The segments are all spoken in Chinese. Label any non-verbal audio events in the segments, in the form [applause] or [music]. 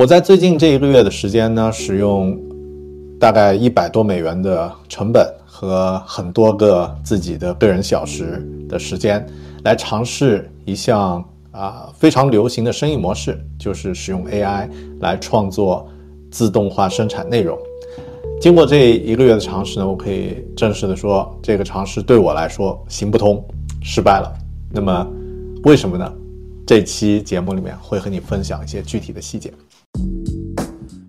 我在最近这一个月的时间呢，使用大概一百多美元的成本和很多个自己的个人小时的时间，来尝试一项啊非常流行的生意模式，就是使用 AI 来创作自动化生产内容。经过这一个月的尝试呢，我可以正式的说，这个尝试对我来说行不通，失败了。那么为什么呢？这期节目里面会和你分享一些具体的细节。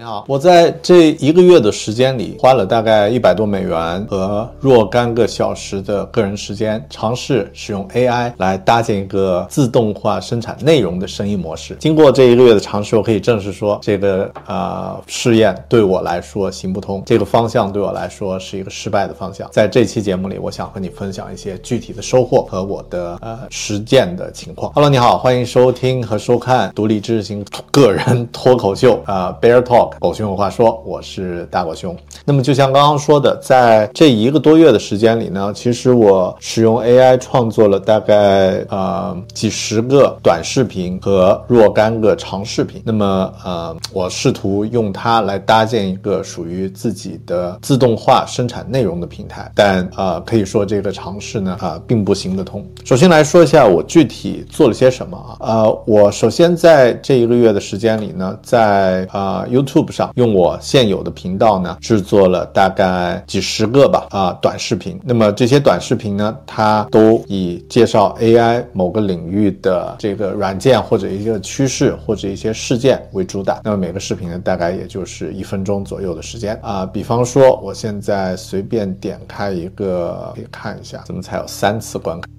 你好，我在这一个月的时间里，花了大概一百多美元和若干个小时的个人时间，尝试使用 AI 来搭建一个自动化生产内容的生意模式。经过这一个月的尝试，我可以正式说，这个呃试验对我来说行不通，这个方向对我来说是一个失败的方向。在这期节目里，我想和你分享一些具体的收获和我的呃实践的情况。Hello，你好，欢迎收听和收看独立知识型个人脱口秀啊，Bear Talk。狗熊有话说，我是大狗熊。那么就像刚刚说的，在这一个多月的时间里呢，其实我使用 AI 创作了大概呃几十个短视频和若干个长视频。那么呃，我试图用它来搭建一个属于自己的自动化生产内容的平台，但呃，可以说这个尝试呢啊并不行得通。首先来说一下我具体做了些什么啊？呃，我首先在这一个月的时间里呢，在啊 YouTube 上用我现有的频道呢制作了大概几十个吧啊短视频。那么这些短视频呢，它都以介绍 AI 某个领域的这个软件或者一个趋势或者一些事件为主打。那么每个视频呢，大概也就是一分钟左右的时间啊。比方说，我现在随便点开一个，可以看一下，怎么才有三次观看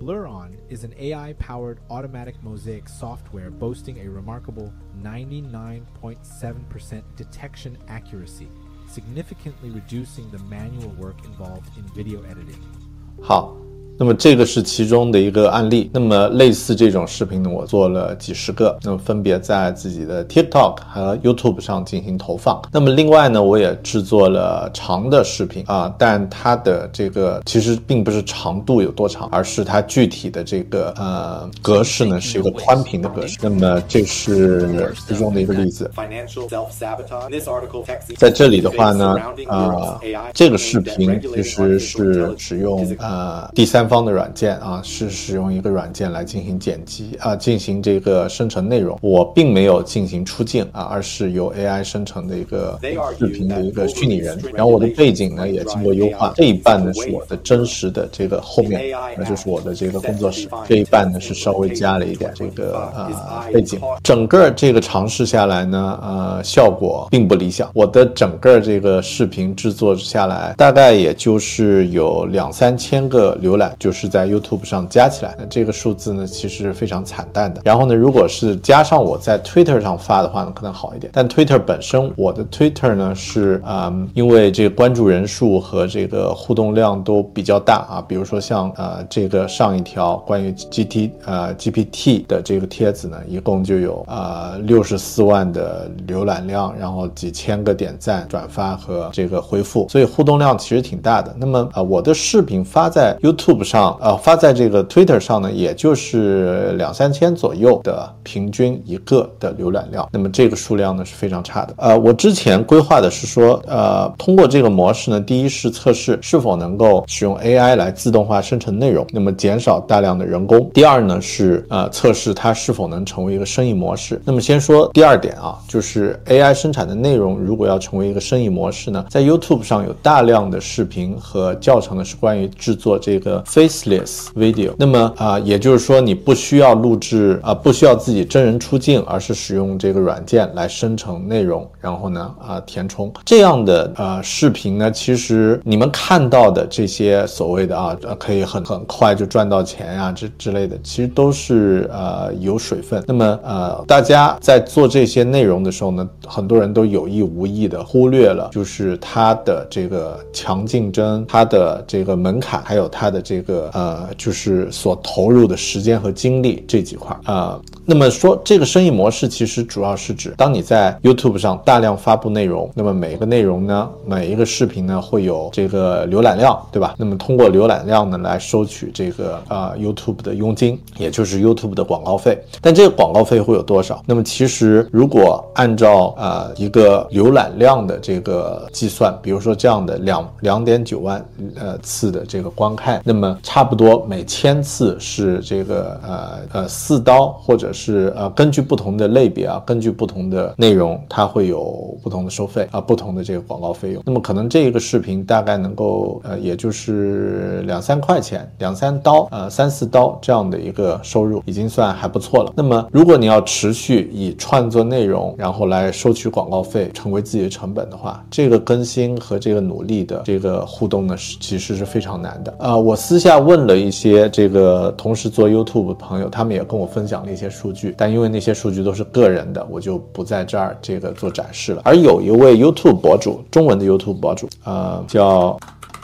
？Blur-On is an AI-powered automatic mosaic software boasting a remarkable 99.7% detection accuracy, significantly reducing the manual work involved in video editing. 好，那么这个是其中的一个案例。那么类似这种视频呢，我做了几十个，那么分别在自己的 TikTok 和 YouTube 上进行投放。那么另外呢，我也制作了长的视频啊，但它的这个其实并不是长度有多长，而是它具体的这个呃格式呢是一个宽屏的格式。那么这是其中的一个例子。在这里的话呢，呃，这个视频其实是使用呃第三方的软件啊，是使用一个软件来进行剪辑啊，进行这个生成内容。我并没有进行出镜啊，而是由 AI 生成的一个视频的一个虚拟人。然后我的背景呢也经过优化，这一半呢是我的真实的这个后面，那就是我的这个工作室。这一半呢是稍微加了一点这个呃背景。整个这个尝试下来呢，呃，效果并不理想。我的整个这个视频制作下来，大概也就是有两三千个浏览。就是在 YouTube 上加起来，那这个数字呢其实非常惨淡的。然后呢，如果是加上我在 Twitter 上发的话呢，可能好一点。但 Twitter 本身，我的 Twitter 呢是啊、因为这个关注人数和这个互动量都比较大啊，比如说像呃这个上一条关于 GT 呃 GPT 的这个帖子呢，一共就有啊六十四万的浏览量，然后几千个点赞、转发和这个回复，所以互动量其实挺大的。那么呃我的视频发在 YouTube 上，呃发在这个 Twitter 上呢，也就是两三千左右的平均一个的浏览量，那么这个数量呢是非常差的。呃，我之前规划的是说，呃，通过这个模式呢，第一是测试是否能够使用 AI 来自动化生成内容，那么减少大量的人工；第二呢是呃测试它是否能成为一个生意模式。那么先说第二点啊，就是 AI 生产的内容如果要成为一个生意模式呢，在 YouTube 上有大量的视频和教程呢是关于制作这个 faceless video。那么啊、也就是说你不需要录制啊、不需要自己真人出镜，而是使用这个软件来生成内容，然后呢啊、填充这样的呃视频呢，其实你们看到的这些所谓的啊呃可以很很快就赚到钱呀、这之类的，其实都是呃有水分。那么呃大家在做这些内容的时候呢，很多人都有意无意的忽略了，就是它的这个强竞争，它的这个门槛，还有它的这这个呃就是所投入的时间和精力这几块啊、那么说这个生意模式其实主要是指，当你在 YouTube 上大量发布内容，那么每一个内容呢，每一个视频呢会有这个浏览量，对吧？那么通过浏览量呢来收取这个呃 YouTube 的佣金，也就是 YouTube 的广告费。但这个广告费会有多少？那么其实如果按照呃一个浏览量的这个计算，比如说这样的两两点九万呃次的这个观看，那么差不多每千次是这个呃呃四刀，或者是呃根据不同的类别啊，根据不同的内容，它会有不同的收费啊，不同的这个广告费用。那么可能这个视频大概能够呃也就是两三块钱，两三刀呃三四刀这样的一个收入，已经算还不错了。那么如果你要持续以创作内容，然后来收取广告费，成为自己的成本的话，这个更新和这个努力的这个互动呢，是其实是非常难的。啊、我私下问了一些这个同时做 YouTube 的朋友，他们也跟我分享了一些数据，但因为那些数据都是个人的，我就不在这儿这个做展示了。而有一位 YouTube 博主，中文的 YouTube 博主，呃，叫。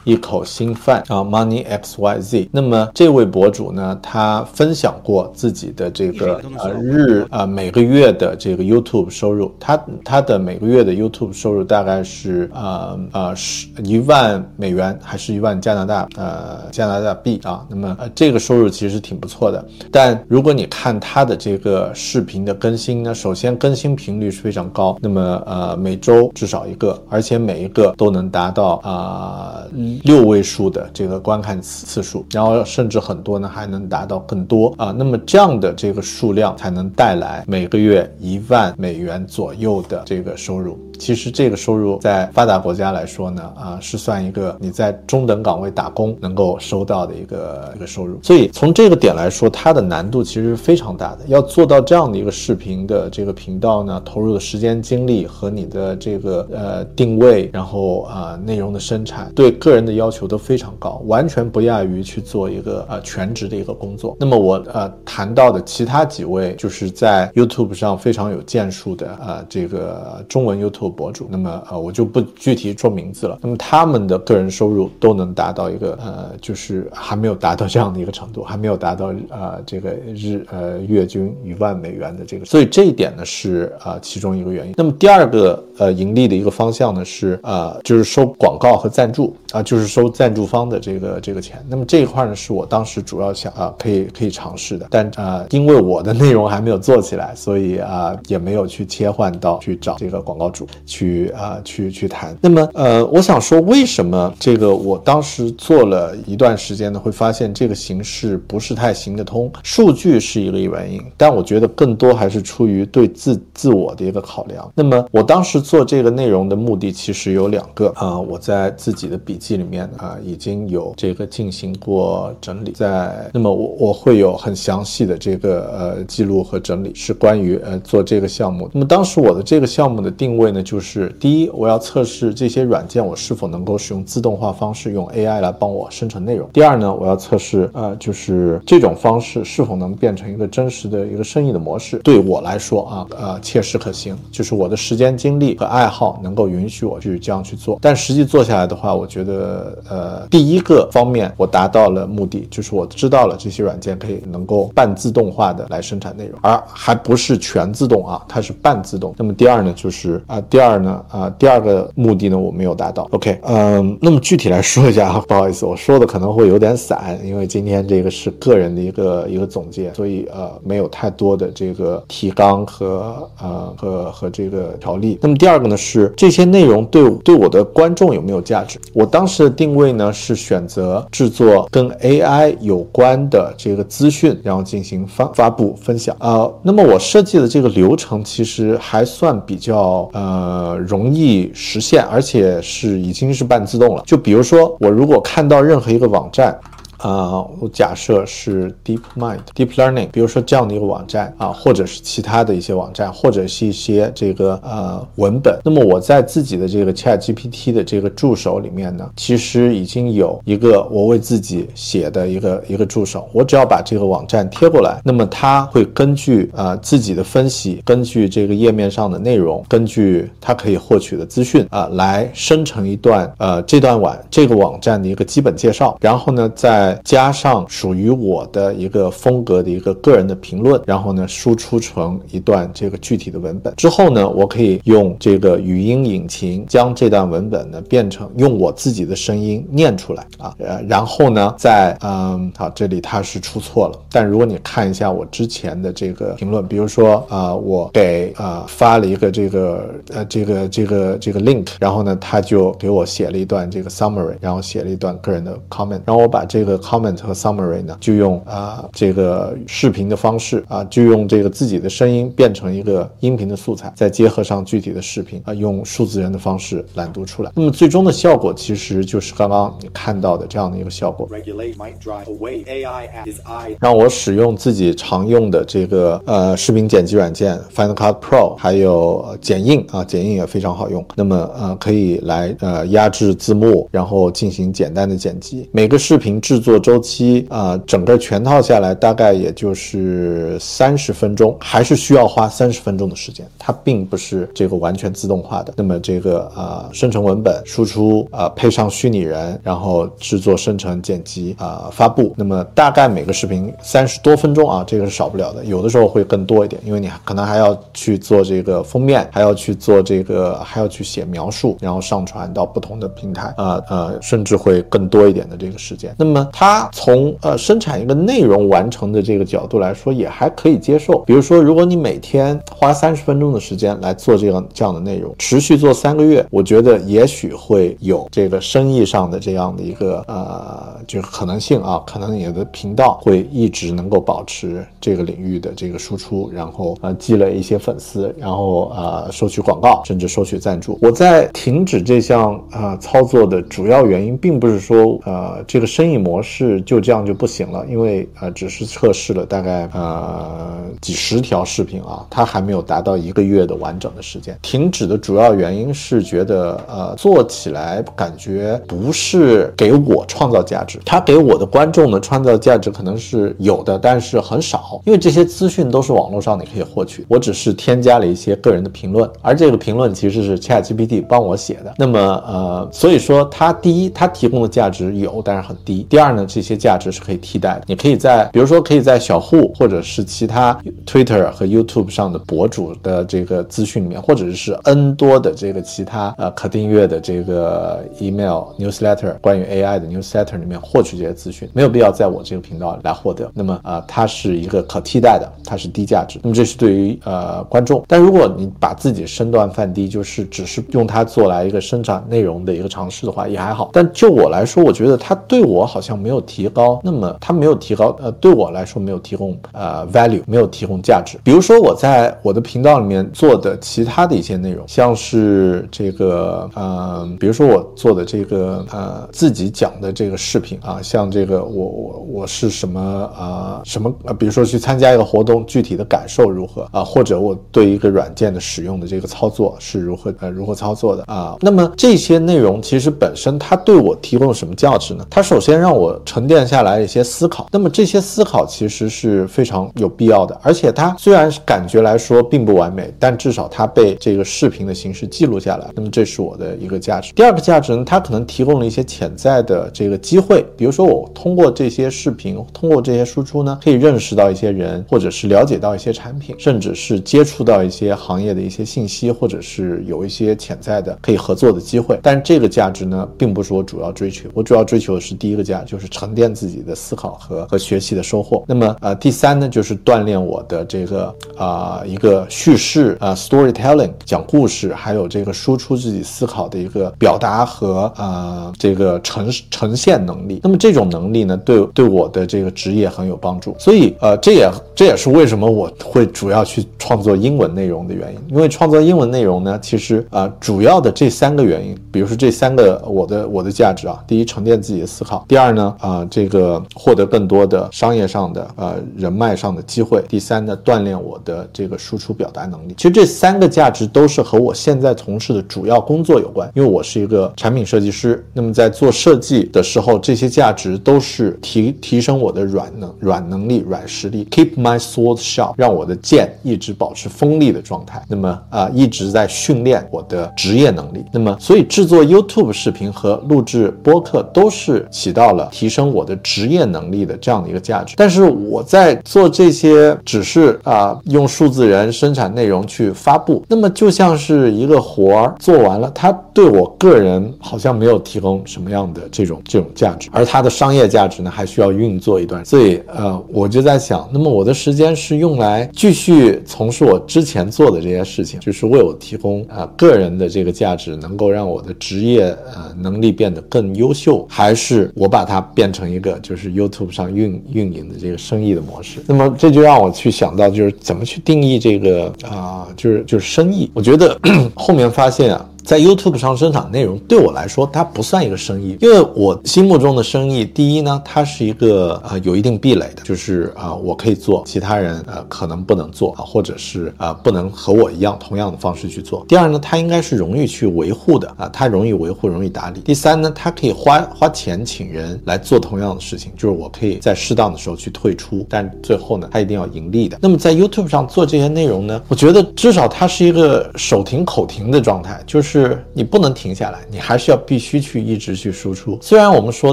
一口新饭啊，Money X Y Z。那么这位博主呢，他分享过自己的这个呃日呃每个月的这个 YouTube 收入，他他的每个月的 YouTube 收入大概是呃呃十一万美元，还是一万加拿大呃加拿大币啊？那么呃这个收入其实挺不错的。但如果你看他的这个视频的更新呢，首先更新频率是非常高，那么呃每周至少一个，而且每一个都能达到啊、六位数的这个观看次次数，然后甚至很多呢还能达到更多啊。那么这样的这个数量才能带来每个月一万美元左右的这个收入。其实这个收入在发达国家来说呢，啊是算一个你在中等岗位打工能够收到的一个一个收入。所以从这个点来说，它的难度其实是非常大的。要做到这样的一个视频的这个频道呢，投入的时间精力和你的这个呃定位，然后啊、内容的生产，对个人的要求都非常高，完全不亚于去做一个呃全职的一个工作。那么我呃谈到的其他几位就是在 YouTube 上非常有建树的呃这个中文 YouTube 博主，那么呃我就不具体说名字了。那么他们的个人收入都能达到一个呃就是还没有达到这样的一个程度，还没有达到呃这个日呃月均一万美元的这个，所以这一点呢是呃其中一个原因。那么第二个呃盈利的一个方向呢是呃就是收广告和赞助啊、就是收赞助方的这个这个钱。那么这一块呢是我当时主要想啊、可以可以尝试的，但啊、因为我的内容还没有做起来，所以啊、也没有去切换到去找这个广告主去啊、去去谈。那么呃我想说为什么这个我当时做了一段时间呢，会发现这个形式不是太行得通，数据是一个原因，但我觉得更多还是出于对自自我的一个考量。那么我当时做这个内容的目的其实有两个啊、我在自己的笔记里面啊、已经有这个进行过整理，在那么我我会有很详细的这个呃记录和整理，是关于呃做这个项目。那么当时我的这个项目的定位呢，就是第一，我要测试这些软件我是否能够使用自动化方式用 AI 来帮我生成内容。第二呢，我要测试呃就是这种方式是否能变成一个真实的一个生意的模式，对我来说啊呃切实可行，就是我的时间精力和爱好能够允许我去这样去做。但实际做下来的话，我觉得呃第一个方面我达到了目的，就是我知道了这些软件可以能够半自动化的来生产内容，而还不是全自动啊，它是半自动。那么第二呢，就是啊、第二呢啊、第二个目的呢我没有达到。OK，嗯，那么具体来说一下啊，[laughs] 不好意思，我说的可能会有点散，因为今天这个是个人的一个一个总结，所以呃没有太多的这个提纲和呃和和这个条例。那么第第二个呢是这些内容对对我的观众有没有价值？我当时的定位呢是选择制作跟 AI 有关的这个资讯，然后进行发发布分享。呃，那么我设计的这个流程其实还算比较呃容易实现，而且是已经是半自动了。就比如说，我如果看到任何一个网站。啊、我假设是 DeepMind、Deep Learning，比如说这样的一个网站啊，或者是其他的一些网站，或者是一些这个呃文本。那么我在自己的这个 Chat GPT 的这个助手里面呢，其实已经有一个我为自己写的一个一个助手。我只要把这个网站贴过来，那么它会根据呃自己的分析，根据这个页面上的内容，根据它可以获取的资讯啊、来生成一段呃这段网这个网站的一个基本介绍，然后呢在加上属于我的一个风格的一个个人的评论，然后呢输出成一段这个具体的文本。之后呢，我可以用这个语音引擎将这段文本呢变成用我自己的声音念出来啊，呃，然后呢再嗯好，这里它是出错了，但如果你看一下我之前的这个评论，比如说啊、我给啊、发了一个这个呃这个这个这个 link，然后呢他就给我写了一段这个 summary，然后写了一段个人的 comment，然后我把这个 comment 和 summary 呢就用啊、这个视频的方式啊、就用这个自己的声音变成一个音频的素材，再结合上具体的视频啊、用数字人的方式朗读出来。那么最终的效果其实就是刚刚你看到的这样的一个效果。regulate might drive away AI his eye 让我使用自己常用的这个呃视频剪辑软件 Final Cut Pro，还有呃剪映啊，剪映也非常好用。那么呃可以来呃压制字幕，然后进行简单的剪辑。每个视频制作做周期啊、整个全套下来大概也就是三十分钟，还是需要花三十分钟的时间。它并不是这个完全自动化的。那么这个呃生成文本、输出啊、呃配上虚拟人，然后制作、生成、剪辑啊、呃发布。那么大概每个视频三十多分钟啊，这个是少不了的。有的时候会更多一点，因为你可能还要去做这个封面，还要去做这个，还要去写描述，然后上传到不同的平台啊呃甚至会更多一点的这个时间。那么它从呃生产一个内容完成的这个角度来说，也还可以接受。比如说，如果你每天花三十分钟的时间来做这样这样的内容，持续做三个月，我觉得也许会有这个生意上的这样的一个呃，就是可能性啊，可能你的频道会一直能够保持这个领域的这个输出，然后呃积累一些粉丝，然后呃收取广告，甚至收取赞助。我在停止这项呃操作的主要原因，并不是说呃这个生意模式是就这样就不行了，因为呃只是测试了大概呃几十条视频啊，它还没有达到一个月的完整的时间。停止的主要原因是觉得呃做起来感觉不是给我创造价值，它给我的观众呢创造价值可能是有的，但是很少，因为这些资讯都是网络上你可以获取，我只是添加了一些个人的评论，而这个评论其实是 ChatGPT 帮我写的。那么呃，所以说它第一，它提供的价值有，但是很低；第二呢，这些价值是可以替代的，你可以在比如说可以在小户或者是其他 Twitter 和 YouTube 上的博主的这个资讯里面，或者是 N 多的这个其他呃可订阅的这个 email newsletter 关于 AI 的 newsletter 里面获取这些资讯，没有必要在我这个频道来获得。那么啊、呃它是一个可替代的，它是低价值。那么这是对于呃观众，但如果你把自己身段放低，就是只是用它做来一个生产内容的一个尝试的话，也还好。但就我来说，我觉得它对我好像没有。提高，那么它没有提高，呃，对我来说没有提供呃 value，没有提供价值。比如说我在我的频道里面做的其他的一些内容，像是这个呃，比如说我做的这个呃自己讲的这个视频啊，像这个我我我是什么啊什么呃，比如说去参加一个活动，具体的感受如何啊，或者我对一个软件的使用的这个操作是如何呃如何操作的啊，那么这些内容其实本身它对我提供了什么价值呢？它首先让我沉淀下来一些思考，那么这些思考其实是非常有必要的，而且它虽然感觉来说并不完美，但至少它被这个视频的形式记录下来，那么这是我的一个价值。第二个价值呢，它可能提供了一些潜在的这个机会，比如说我通过这些视频，通过这些输出呢，可以认识到一些人，或者是了解到一些产品，甚至是接触到一些行业的一些信息，或者是有一些潜在的可以合作的机会。但这个价值呢，并不是我主要追求，我主要追求的是第一个价，就是沉淀自己的思考和和学习的收获。那么呃，第三呢，就是锻炼我的这个啊、一个叙事啊、storytelling 讲故事，还有这个输出自己思考的一个表达和呃这个呈呈现能力。那么这种能力呢，对对我的这个职业很有帮助。所以呃，这也这也是为什么我会主要去创作英文内容的原因。因为创作英文内容呢，其实啊、呃主要的这三个原因，比如说这三个我的我的价值啊，第一沉淀自己的思考，第二呢啊、这个获得更多的商业上的呃人脉上的机会，第三呢锻炼我的这个输出表达能力。其实这三个价值都是和我现在从事的主要工作有关，因为我是一个产品设计师。那么在做设计的时候，这些价值都是提提升我的软能软能力、软实力，keep my sword sharp，让我的剑一直保持锋利的状态。那么啊、一直在训练我的职业能力。那么所以制作 YouTube 视频和录制播客都是起到了提升我的职业能力的这样的一个价值。但是我在做这些只是啊、用数字人生产内容去发布，那么就像是一个活儿做完了，它对我个人好像没有提供什么样的这种这种价值，而它的商业价值呢，还需要运作一段。所以呃，我就在想，那么我的时间是用来继续从事我之前做的这些事情，就是为我提供啊、个人的这个价值，能够让我的职业呃能力变得更优秀，还是我把它变成一个就是 YouTube 上运运营的这个生意的模式？那么这就让我去想到，就是怎么去定义这个啊、就是就是生意。我觉得 [clears throat] 后面发现啊。在 YouTube 上生产内容，对我来说，它不算一个生意，因为我心目中的生意，第一呢，它是一个呃有一定壁垒的，就是啊、我可以做，其他人呃可能不能做啊，或者是啊、不能和我一样同样的方式去做。第二呢，它应该是容易去维护的啊，它容易维护，容易打理。第三呢，它可以花花钱请人来做同样的事情，就是我可以在适当的时候去退出，但最后呢，它一定要盈利的。那么在 YouTube 上做这些内容呢，我觉得至少它是一个手停口停的状态，就是是你不能停下来，你还是要必须去一直去输出。虽然我们说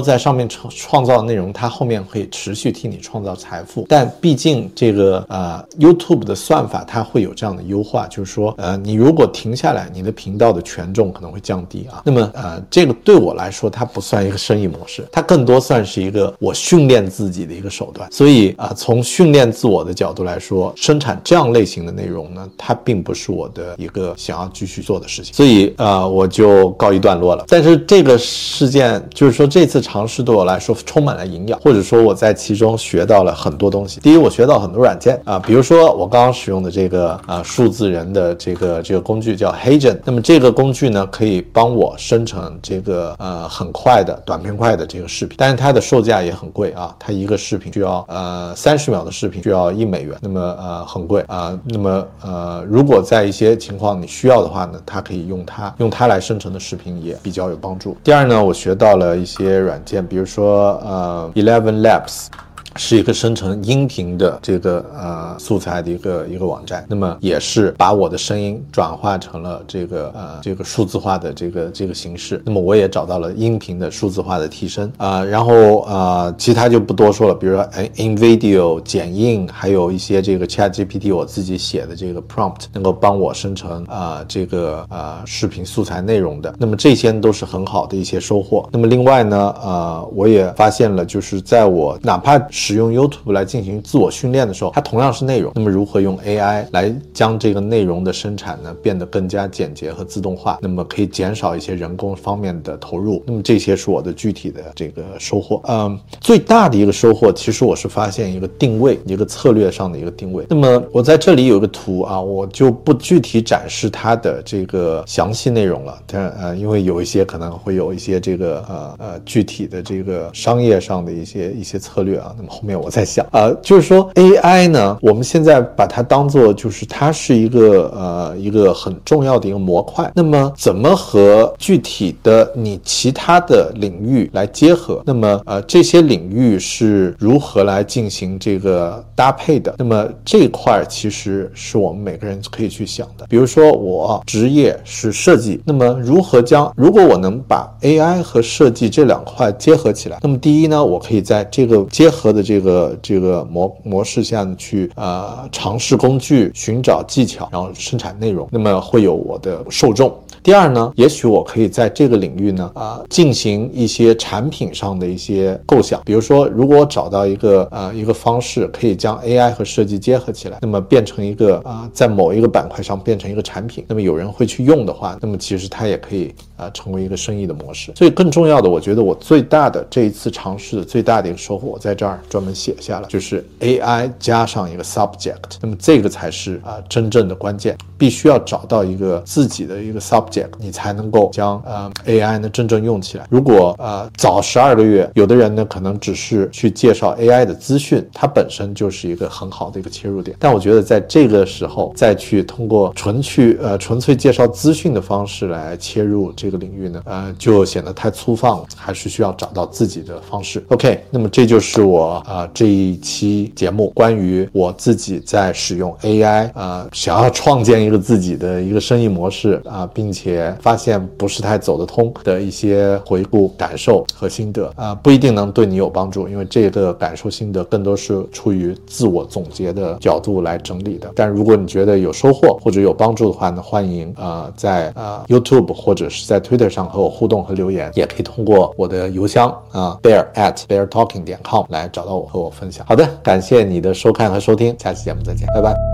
在上面创创造的内容，它后面会持续替你创造财富，但毕竟这个呃 YouTube 的算法它会有这样的优化，就是说呃你如果停下来，你的频道的权重可能会降低啊。那么呃这个对我来说，它不算一个生意模式，它更多算是一个我训练自己的一个手段。所以啊、从训练自我的角度来说，生产这样类型的内容呢，它并不是我的一个想要继续做的事情。所以呃我就告一段落了。但是这个事件就是说这次尝试对我来说充满了营养，或者说我在其中学到了很多东西。第一，我学到很多软件啊、比如说我刚刚使用的这个啊、数字人的这个这个工具叫 Hagen，那么这个工具呢可以帮我生成这个呃很快的短平快的这个视频，但是它的售价也很贵啊，它一个视频需要呃三十秒的视频需要一美元，那么呃很贵啊、那么呃如果在一些情况你需要的话呢，它可以用它用它来生成的视频也比较有帮助。第二呢，我学到了一些软件，比如说呃 Eleven Labs。是一个生成音频的这个呃素材的一个一个网站，那么也是把我的声音转化成了这个呃这个数字化的这个这个形式。那么我也找到了音频的数字化的提升啊、然后啊、其他就不多说了，比如说哎 InVideo 剪映，还有一些这个 ChatGPT 我自己写的这个 prompt 能够帮我生成啊、这个啊、视频素材内容的。那么这些都是很好的一些收获。那么另外呢，呃，我也发现了，就是在我哪怕使用 YouTube 来进行自我训练的时候，它同样是内容。那么如何用 AI 来将这个内容的生产呢变得更加简洁和自动化？那么可以减少一些人工方面的投入。那么这些是我的具体的这个收获。嗯，最大的一个收获，其实我是发现一个定位，一个策略上的一个定位。那么我在这里有一个图啊，我就不具体展示它的这个详细内容了。但呃，因为有一些可能会有一些这个呃呃具体的这个商业上的一些一些策略啊。那么后面我在想啊，就是说 AI 呢，我们现在把它当做就是它是一个呃一个很重要的一个模块。那么怎么和具体的你其他的领域来结合？那么呃这些领域是如何来进行这个搭配的？那么这块其实是我们每个人可以去想的。比如说我职业是设计，那么如何将如果我能把 AI 和设计这两块结合起来，那么第一呢，我可以在这个结合的这个这个模模式下去呃尝试工具、寻找技巧，然后生产内容，那么会有我的受众。第二呢，也许我可以在这个领域呢，啊，进行一些产品上的一些构想。比如说，如果我找到一个呃一个方式，可以将 AI 和设计结合起来，那么变成一个啊，在某一个板块上变成一个产品，那么有人会去用的话，那么其实它也可以啊成为一个生意的模式。所以更重要的，我觉得我最大的这一次尝试的最大的一个收获，我在这儿专门写下了，就是 AI 加上一个 subject，那么这个才是啊真正的关键，必须要找到一个自己的一个 subject。你才能够将呃 AI 呢真正用起来。如果呃早十二个月，有的人呢可能只是去介绍 AI 的资讯，它本身就是一个很好的一个切入点。但我觉得在这个时候再去通过纯去呃纯粹介绍资讯的方式来切入这个领域呢，呃就显得太粗放了，还是需要找到自己的方式。OK，那么这就是我啊这一期节目关于我自己在使用 AI 啊想要创建一个自己的一个生意模式啊，并且。也发现不是太走得通的一些回顾感受和心得啊，不一定能对你有帮助，因为这个感受心得更多是出于自我总结的角度来整理的。但如果你觉得有收获或者有帮助的话呢，欢迎啊在啊 YouTube 或者是在 Twitter 上和我互动和留言，也可以通过我的邮箱啊 bear at bear talking 点 com 来找到我和我分享。好的，感谢你的收看和收听，下期节目再见，拜拜。